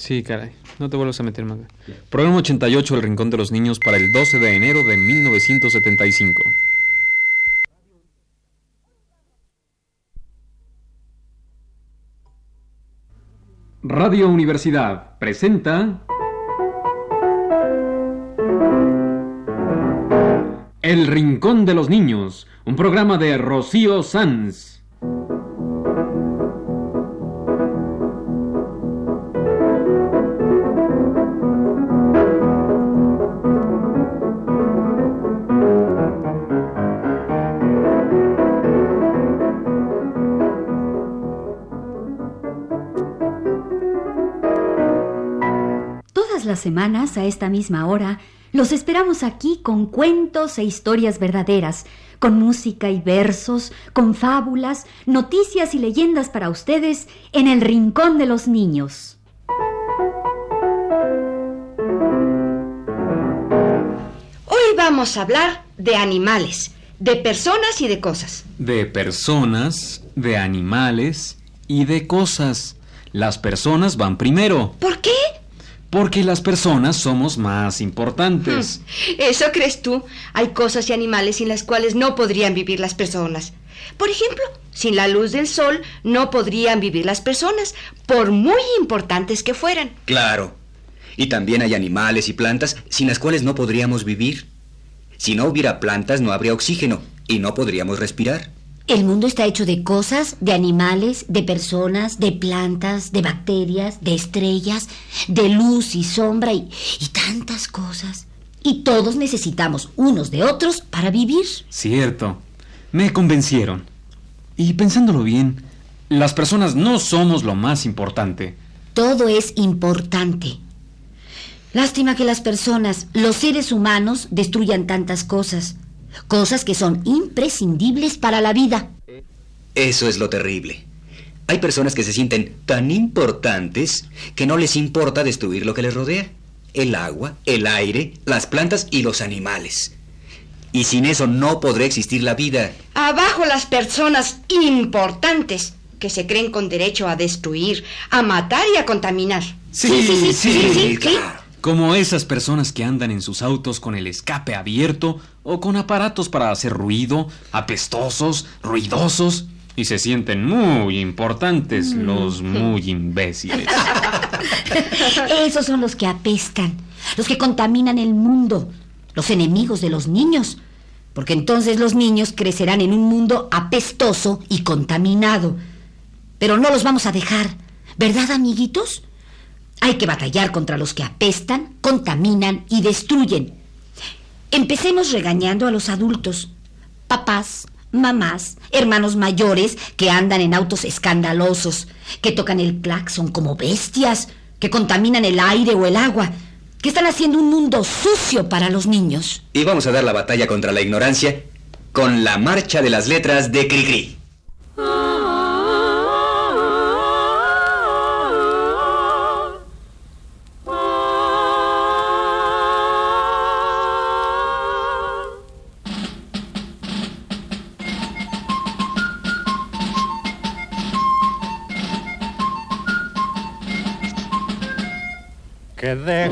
Sí, caray. No te vuelvas a meter, manga. Programa 88, El Rincón de los Niños, para el 12 de enero de 1975. Radio Universidad presenta El Rincón de los Niños, un programa de Rocío Sanz. Semanas, a esta misma hora, los esperamos aquí con cuentos e historias verdaderas, con música y versos, con fábulas, noticias y leyendas para ustedes en el Rincón de los Niños. Hoy vamos a hablar de animales, de personas y de cosas. De personas, de animales y de cosas. Las personas van primero, ¿Por qué? Porque las personas somos más importantes. Eso crees tú. Hay cosas y animales sin las cuales no podrían vivir las personas. Por ejemplo, sin la luz del sol no podrían vivir las personas, por muy importantes que fueran. Claro. Y también hay animales y plantas sin las cuales no podríamos vivir. Si no hubiera plantas no habría oxígeno y no podríamos respirar. El mundo está hecho de cosas, de animales, de personas, de plantas, de bacterias, de estrellas, de luz y sombra y, y tantas cosas. Y todos necesitamos unos de otros para vivir. Cierto. Me convencieron. Y pensándolo bien, las personas no somos lo más importante. Todo es importante. Lástima que las personas, los seres humanos, destruyan tantas cosas. Cosas que son imprescindibles para la vida. Eso es lo terrible. Hay personas que se sienten tan importantes que no les importa destruir lo que les rodea. El agua, el aire, las plantas y los animales. Y sin eso no podrá existir la vida. Abajo las personas importantes que se creen con derecho a destruir, a matar y a contaminar. Sí, sí, sí, claro. Como esas personas que andan en sus autos con el escape abierto o con aparatos para hacer ruido, apestosos, ruidosos, y se sienten muy importantes los muy imbéciles. Esos son los que apestan, los que contaminan el mundo, los enemigos de los niños. Porque entonces los niños crecerán en un mundo apestoso y contaminado. Pero no los vamos a dejar, ¿verdad, amiguitos? Hay que batallar contra los que apestan, contaminan y destruyen. Empecemos regañando a los adultos, papás, mamás, hermanos mayores que andan en autos escandalosos, que tocan el claxon como bestias, que contaminan el aire o el agua, que están haciendo un mundo sucio para los niños. Y vamos a dar la batalla contra la ignorancia con la marcha de las letras de Cricri.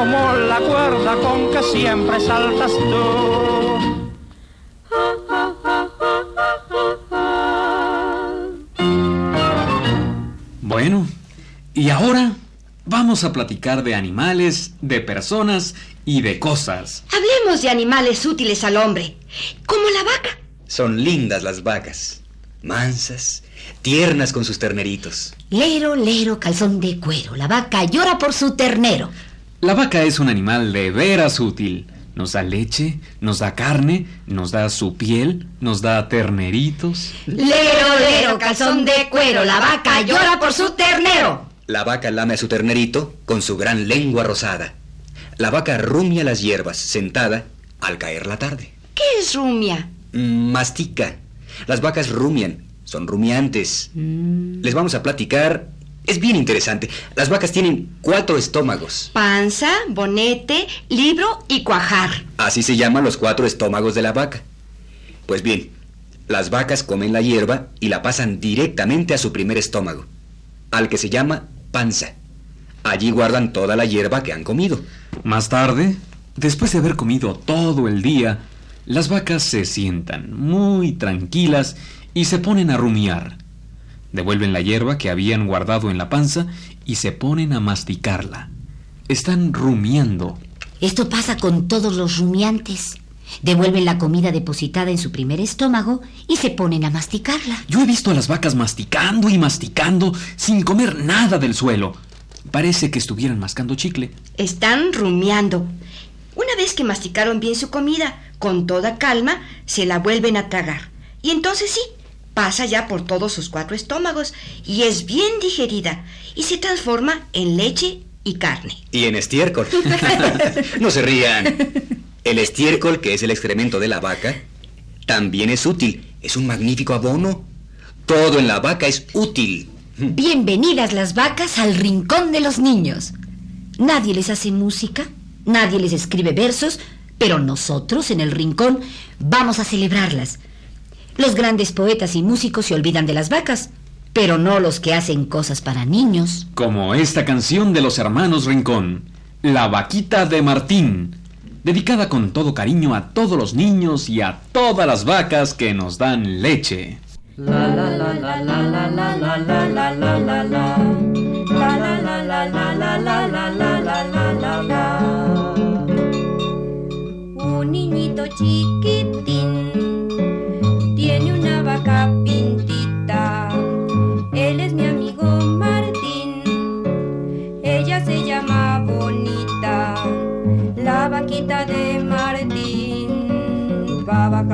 como la cuerda con que siempre saltas tú. Bueno, y ahora vamos a platicar de animales, de personas y de cosas. Hablemos de animales útiles al hombre, como la vaca. Son lindas las vacas, mansas, tiernas con sus terneritos. Lero, lero, calzón de cuero. La vaca llora por su ternero. La vaca es un animal de veras útil. Nos da leche, nos da carne, nos da su piel, nos da terneritos. Lero, lero, calzón de cuero. La vaca llora por su ternero. La vaca lame a su ternerito con su gran lengua rosada. La vaca rumia las hierbas, sentada, al caer la tarde. ¿Qué es rumia? Mm, mastica. Las vacas rumian, son rumiantes. Les vamos a platicar. Es bien interesante. Las vacas tienen cuatro estómagos. Panza, bonete, libro y cuajar. Así se llaman los cuatro estómagos de la vaca. Pues bien, las vacas comen la hierba y la pasan directamente a su primer estómago, al que se llama panza. Allí guardan toda la hierba que han comido. Más tarde, después de haber comido todo el día, las vacas se sientan muy tranquilas y se ponen a rumiar. Devuelven la hierba que habían guardado en la panza y se ponen a masticarla. Están rumiando. Esto pasa con todos los rumiantes. Devuelven la comida depositada en su primer estómago y se ponen a masticarla. Yo he visto a las vacas masticando y masticando sin comer nada del suelo. Parece que estuvieran mascando chicle. Están rumiando. Una vez que masticaron bien su comida, con toda calma, se la vuelven a tragar. Y entonces sí, pasa ya por todos sus cuatro estómagos y es bien digerida y se transforma en leche y carne. Y en estiércol. no se rían. El estiércol, que es el excremento de la vaca, también es útil. Es un magnífico abono. Todo en la vaca es útil. Bienvenidas las vacas al rincón de los niños. Nadie les hace música, nadie les escribe versos, pero nosotros en el rincón vamos a celebrarlas. Los grandes poetas y músicos se olvidan de las vacas, pero no los que hacen cosas para niños. Como esta canción de los hermanos Rincón, La vaquita de Martín, dedicada con todo cariño a todos los niños y a todas las vacas que nos dan leche. La la la la la la la la la la la la la La la la la la la la la la la la la la Un niñito chiquitín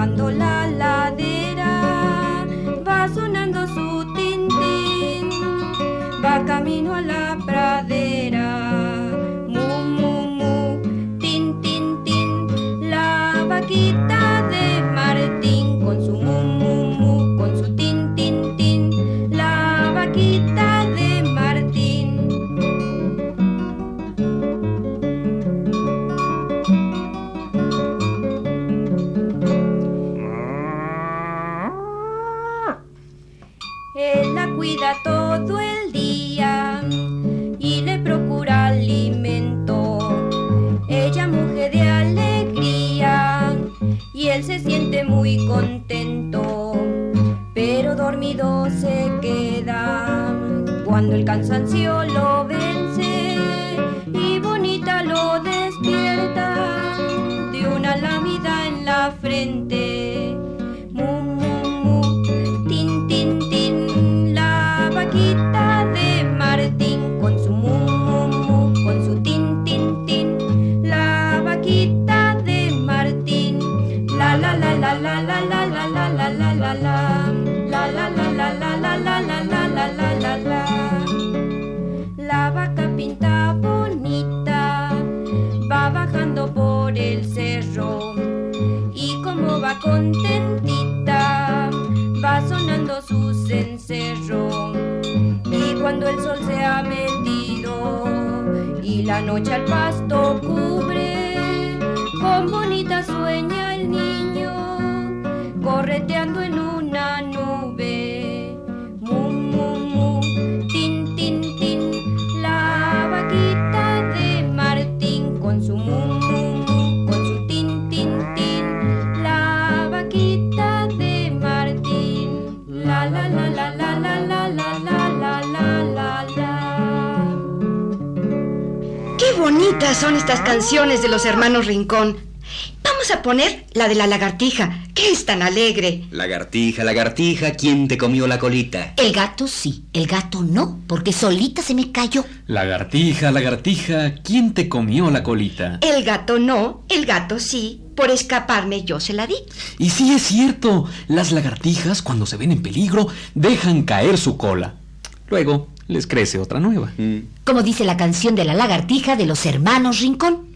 cuando la va sonando su cencerro. Y cuando el sol se ha metido y la noche al pasto cubre, bonitas son estas canciones de los hermanos Rincón. Vamos a poner la de la lagartija, que es tan alegre. Lagartija, lagartija, ¿quién te comió la colita? El gato sí, el gato no, porque solita se me cayó. Lagartija, lagartija, ¿quién te comió la colita? El gato no, el gato sí. Por escaparme yo se la di. Y sí es cierto, las lagartijas cuando se ven en peligro dejan caer su cola. Luego les crece otra nueva. Mm. Como dice la canción de la lagartija de los hermanos Rincón.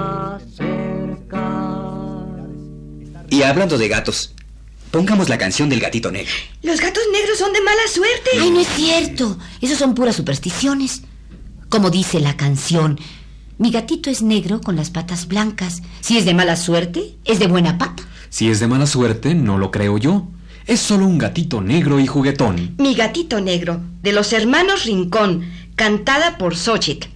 Y hablando de gatos, pongamos la canción del gatito negro. Los gatos negros son de mala suerte. Ay, no es cierto. Esos son puras supersticiones. Como dice la canción, mi gatito es negro con las patas blancas. Si es de mala suerte, es de buena pata. Si es de mala suerte, no lo creo yo. Es solo un gatito negro y juguetón. Mi gatito negro, de los hermanos Rincón, cantada por Xochitl.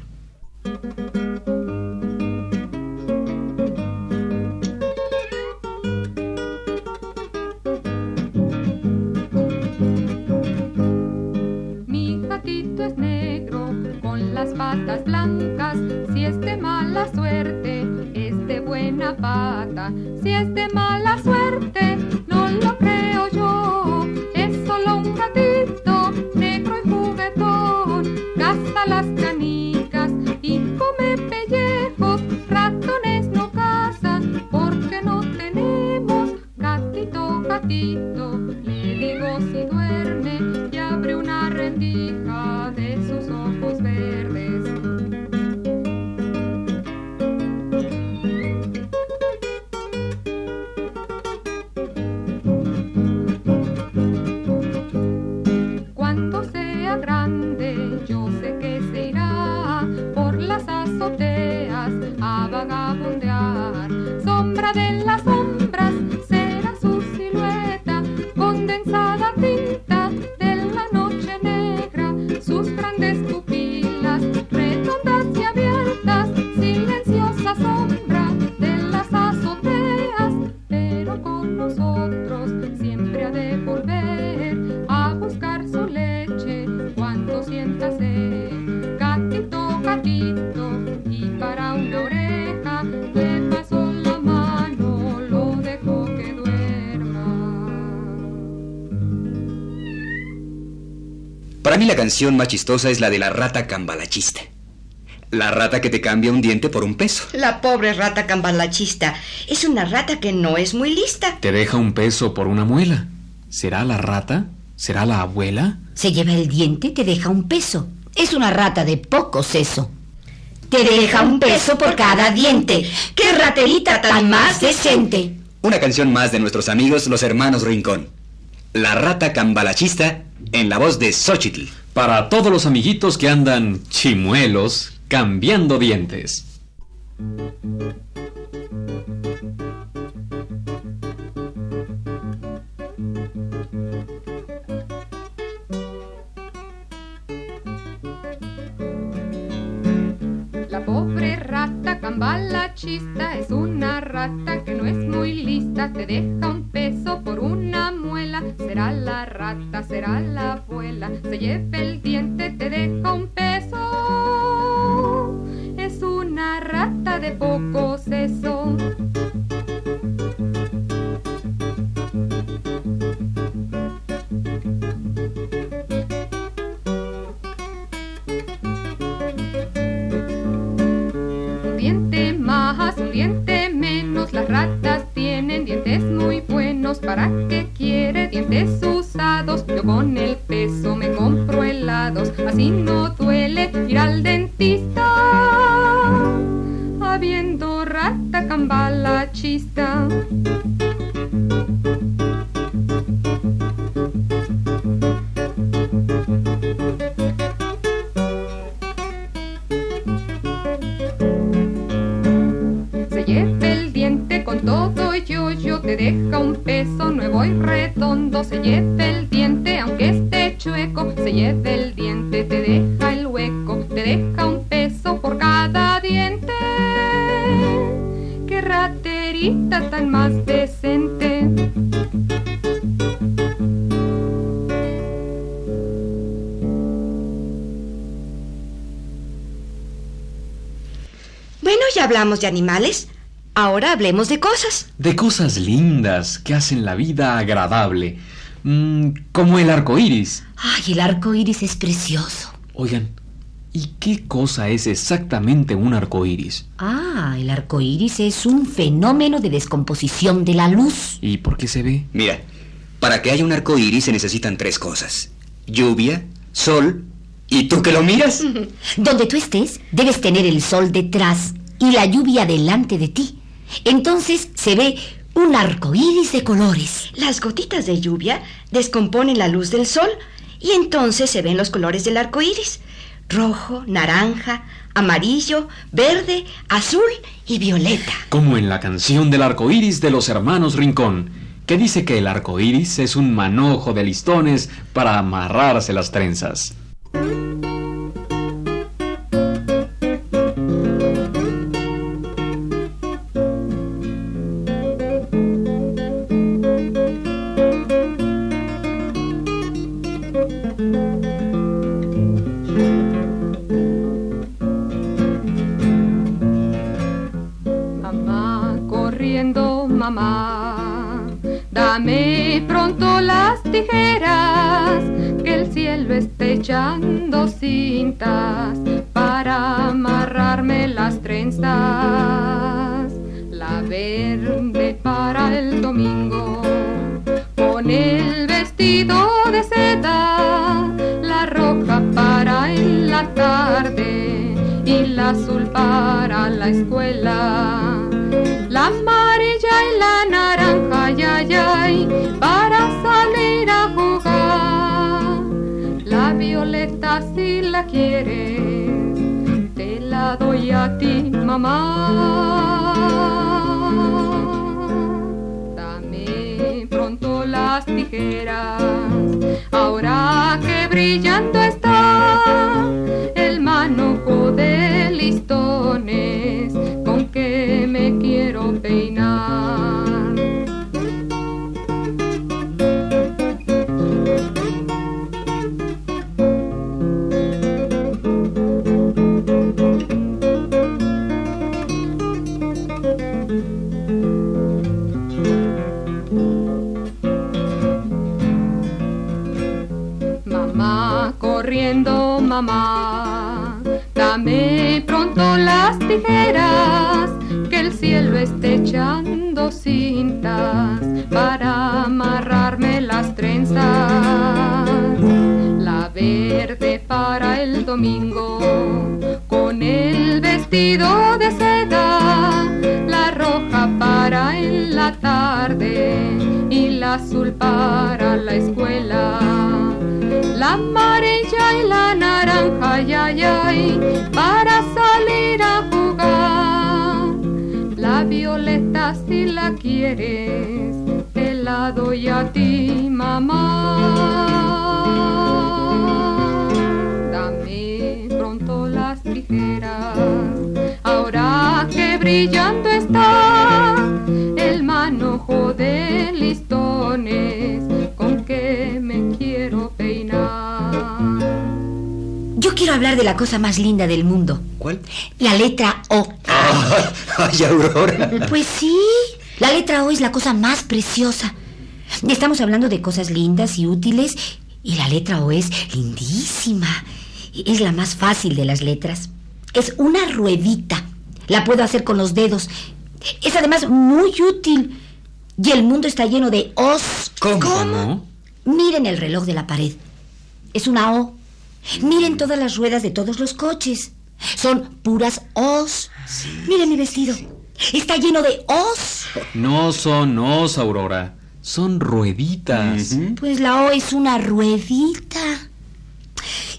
Si es de mala suerte, es de buena pata. Si es de mala suerte, azoteas a vagabundear. Sombra de las mí la canción más chistosa es la de la rata cambalachista. La rata que te cambia un diente por un peso. La pobre rata cambalachista es una rata que no es muy lista. Te deja un peso por una muela. ¿Será la rata? ¿Será la abuela? Se lleva el diente, te deja un peso. Es una rata de poco seso. Te deja un peso por cada diente. ¡Qué raterita tan más decente! Una canción más de nuestros amigos los hermanos Rincón. La rata cambalachista en la voz de Xochitl. Para todos los amiguitos que andan chimuelos cambiando dientes. La pobre rata es una rata que no es muy lista, te deja un peso por una muela. Será la rata, será la abuela, se lleva el diente, te deja un peso. Es una rata de poco seso. Diente menos. Las ratas tienen dientes muy buenos. ¿Para qué quiere dientes usados? Yo con el peso me compro helados. Así no duele ir al dentista. Habiendo rata cambalachista. Peso nuevo y redondo. Se lleva el diente aunque esté chueco. Se lleva el diente, te deja el hueco. Te deja un peso por cada diente. Qué raterita tan más decente. Bueno, ya hablamos de animales. Ahora hablemos de cosas. De cosas lindas que hacen la vida agradable. Mm, como el arco iris. Ay, el arco iris es precioso. Oigan, ¿y qué cosa es exactamente un arco iris? Ah, el arco iris es un fenómeno de descomposición de la luz. ¿Y por qué se ve? Mira, para que haya un arco iris se necesitan tres cosas: lluvia, sol y tú que lo miras. Donde tú estés, debes tener el sol detrás y la lluvia delante de ti. Entonces se ve un arco iris de colores. Las gotitas de lluvia descomponen la luz del sol y entonces se ven los colores del arco iris: rojo, naranja, amarillo, verde, azul y violeta. Como en la canción del arco iris de los hermanos Rincón, que dice que el arco iris es un manojo de listones para amarrarse las trenzas. Azul para la escuela. La amarilla y la naranja, ya, ya, para salir a jugar. La violeta si la quieres, te la doy a ti, mamá. Dame pronto las tijeras, para salir a jugar. La violeta si la quieres, te la doy a ti, mamá. Dame pronto las tijeras, ahora que brillando Hablar de la cosa más linda del mundo. ¿Cuál? La letra O. Ay, Aurora. Pues sí, la letra O es la cosa más preciosa. Estamos hablando de cosas lindas y útiles y la letra O es lindísima. Es la más fácil de las letras. Es una ruedita. La puedo hacer con los dedos. Es además muy útil. Y el mundo está lleno de O's. ¿Cómo? ¿Cómo? Miren el reloj de la pared. Es una O. Miren todas las ruedas de todos los coches. Son puras O's. Miren mi vestido. Está lleno de O's. No son os, Aurora. Son rueditas. Pues la O es una ruedita.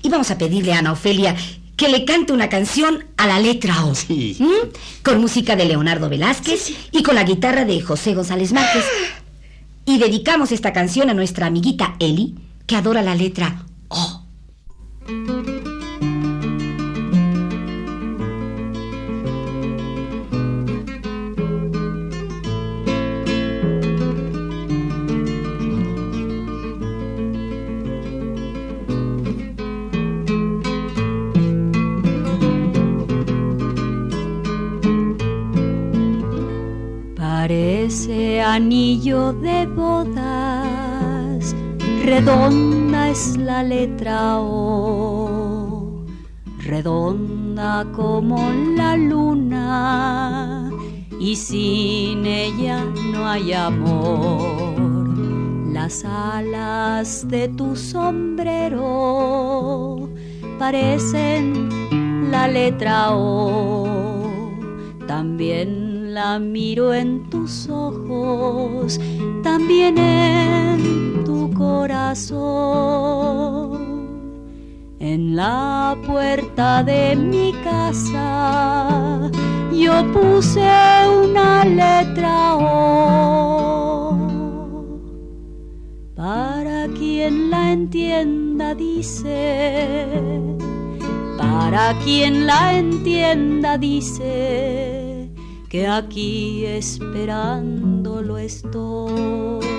Y vamos a pedirle a Ana Ofelia que le cante una canción a la letra O. Sí. ¿Mm? Con música de Leonardo Velázquez y con la guitarra de José González Márquez. Y dedicamos esta canción a nuestra amiguita Eli, que adora la letra Anillo de bodas, redonda es la letra O, redonda como la luna, y sin ella no hay amor. Las alas de tu sombrero parecen la letra O, también la miro en tus ojos, también en tu corazón. En la puerta de mi casa yo puse una letra O. Para quien la entienda dice, para quien la entienda dice que aquí esperándolo estoy.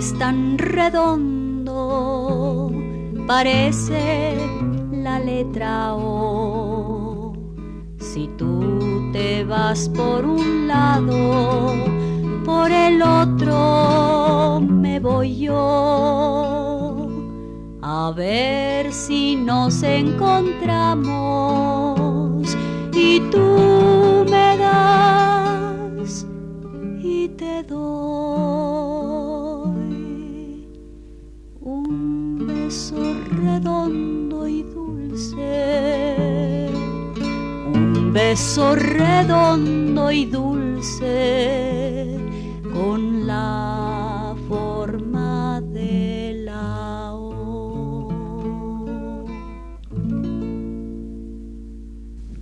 Es tan redondo, parece la letra O. Si tú te vas por un lado, por el otro me voy yo. A ver si nos encontramos y tú beso redondo y dulce con la forma de la O.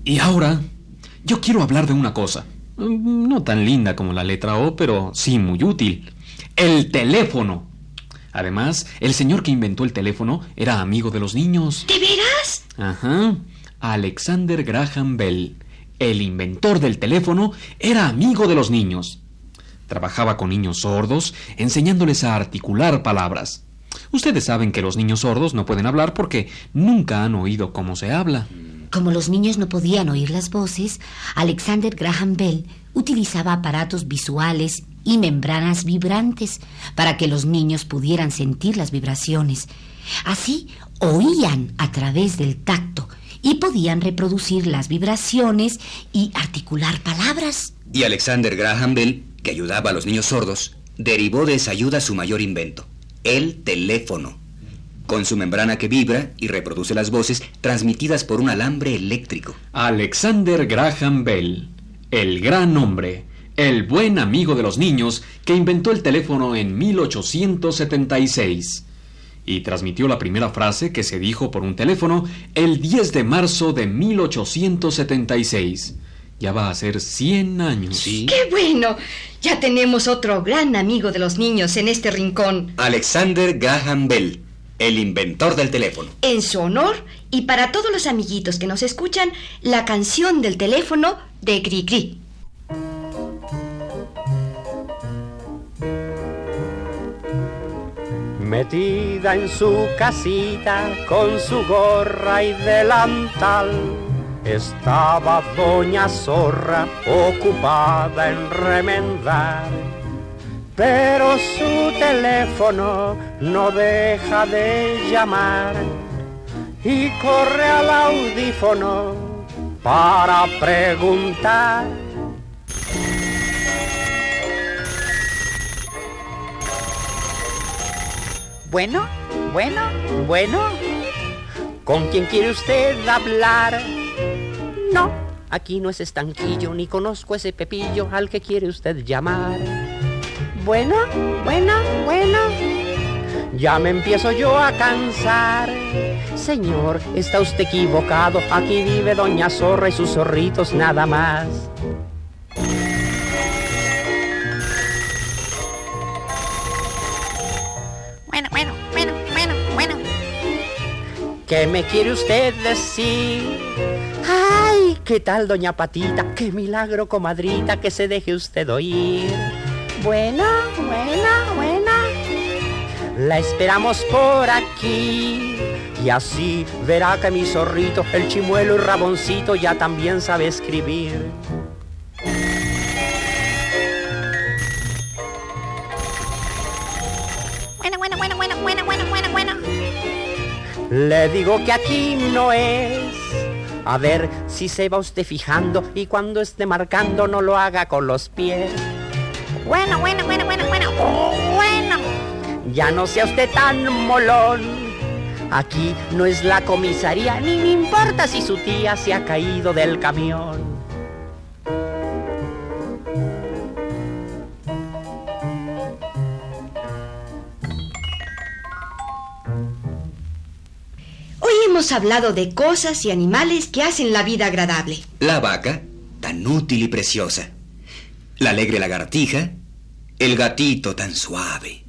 Y ahora, yo quiero hablar de una cosa. No tan linda como la letra O, pero sí muy útil. El teléfono. Además, el señor que inventó el teléfono era amigo de los niños. ¿De veras? Ajá. Alexander Graham Bell, el inventor del teléfono, era amigo de los niños. Trabajaba con niños sordos, enseñándoles a articular palabras. Ustedes saben que los niños sordos no pueden hablar porque nunca han oído cómo se habla. Como los niños no podían oír las voces, Alexander Graham Bell utilizaba aparatos visuales y membranas vibrantes para que los niños pudieran sentir las vibraciones. Así oían a través del tacto y podían reproducir las vibraciones y articular palabras. Y Alexander Graham Bell, que ayudaba a los niños sordos, derivó de esa ayuda su mayor invento, el teléfono, con su membrana que vibra y reproduce las voces transmitidas por un alambre eléctrico. Alexander Graham Bell, el gran hombre, el buen amigo de los niños que inventó el teléfono en 1876 y transmitió la primera frase que se dijo por un teléfono el 10 de marzo de 1876. Ya va a ser 100 años. ¡Qué bueno! Ya tenemos otro gran amigo de los niños en este rincón. Alexander Graham Bell, el inventor del teléfono. En su honor y para todos los amiguitos que nos escuchan, la canción del teléfono de Gri Metida en su casita con su gorra y delantal, estaba doña Zorra ocupada en remendar. Pero su teléfono no deja de llamar y corre al audífono para preguntar. Bueno, bueno, bueno. ¿Con quién quiere usted hablar? No, aquí no es estanquillo, ni conozco ese pepillo al que quiere usted llamar. Bueno, bueno, bueno. Ya me empiezo yo a cansar. Señor, está usted equivocado. Aquí vive Doña Zorra y sus zorritos nada más. ¿Qué me quiere usted decir? ¡Ay! ¿Qué tal, doña Patita? ¡Qué milagro, comadrita, que se deje usted oír! Buena, buena, buena. La esperamos por aquí. Y así verá que mi zorrito, el chimuelo y raboncito, ya también sabe escribir. Le digo que aquí no es. A ver si se va usted fijando y cuando esté marcando no lo haga con los pies. Bueno, bueno, bueno, bueno, bueno. Bueno. Ya no sea usted tan molón. Aquí no es la comisaría, ni me importa si su tía se ha caído del camión. Hemos hablado de cosas y animales que hacen la vida agradable. La vaca, tan útil y preciosa. La alegre lagartija. El gatito tan suave.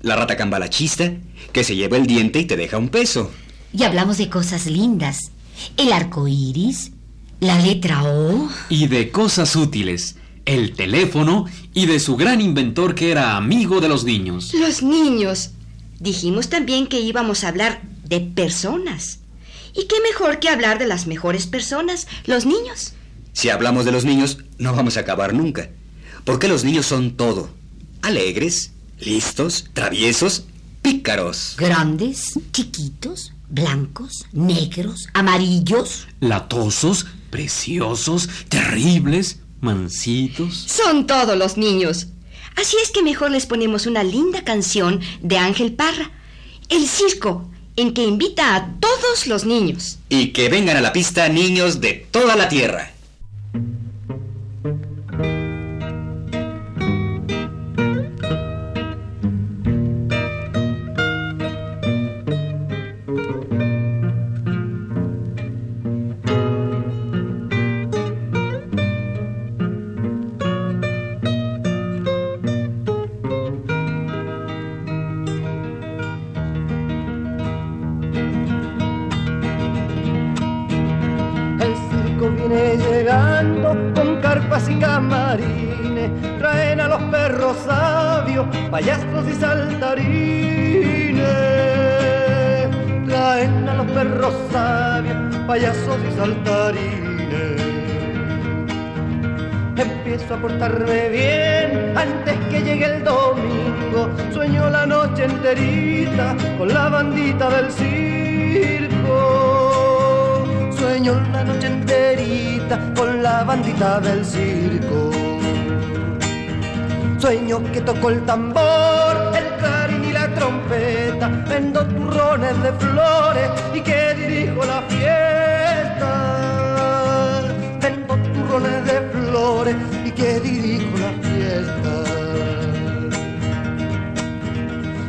La rata cambalachista, que se lleva el diente y te deja un peso. Y hablamos de cosas lindas. El arco iris, la letra O. Y de cosas útiles, el teléfono y de su gran inventor que era amigo de los niños. Los niños. Dijimos también que íbamos a hablar de personas. ¿Y qué mejor que hablar de las mejores personas, los niños? Si hablamos de los niños, no vamos a acabar nunca. Porque los niños son todo. Alegres, listos, traviesos, pícaros. Grandes, chiquitos, blancos, negros, amarillos. Latosos, preciosos, terribles, mansitos. Son todos los niños. Así es que mejor les ponemos una linda canción de Ángel Parra, El Circo, en que invita a todos los niños. Y que vengan a la pista niños de toda la tierra. Y camarines, traen a los perros sabios, payasos y saltarines. Traen a los perros sabios, payasos y saltarines. Empiezo a portarme bien antes que llegue el domingo. Sueño la noche enterita con la bandita del circo. Sueño la noche enterita con la bandita del circo. Sueño que toco el tambor, el clarín y la trompeta. Vendo turrones de flores y que dirijo la fiesta. Vendo turrones de flores y que dirijo la fiesta.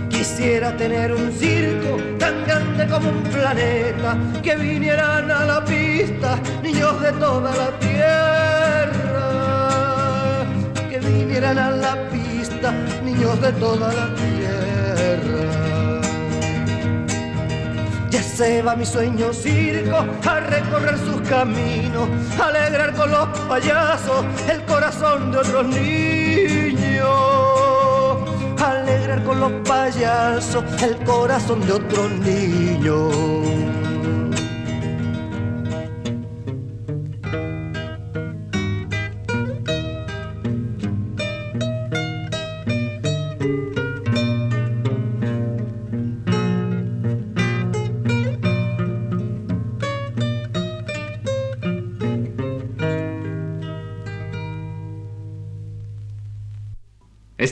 Quisiera tener un circo tan grande como un planeta, que vinieran a la pista niños de toda la tierra, que vinieran a la pista niños de toda la tierra. Ya se va mi sueño circo a recorrer sus caminos, alegrar con los payasos el corazón de otros niños con los payasos el corazón de otro niño.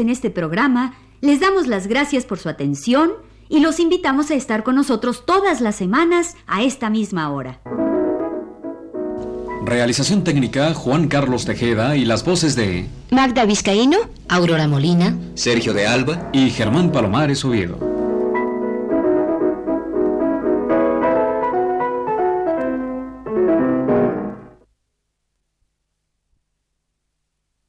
En este programa les damos las gracias por su atención y los invitamos a estar con nosotros todas las semanas a esta misma hora. Realización técnica Juan Carlos Tejeda y las voces de Magda Vizcaíno, Aurora Molina. Sergio de Alba. y Germán Palomares Oviedo.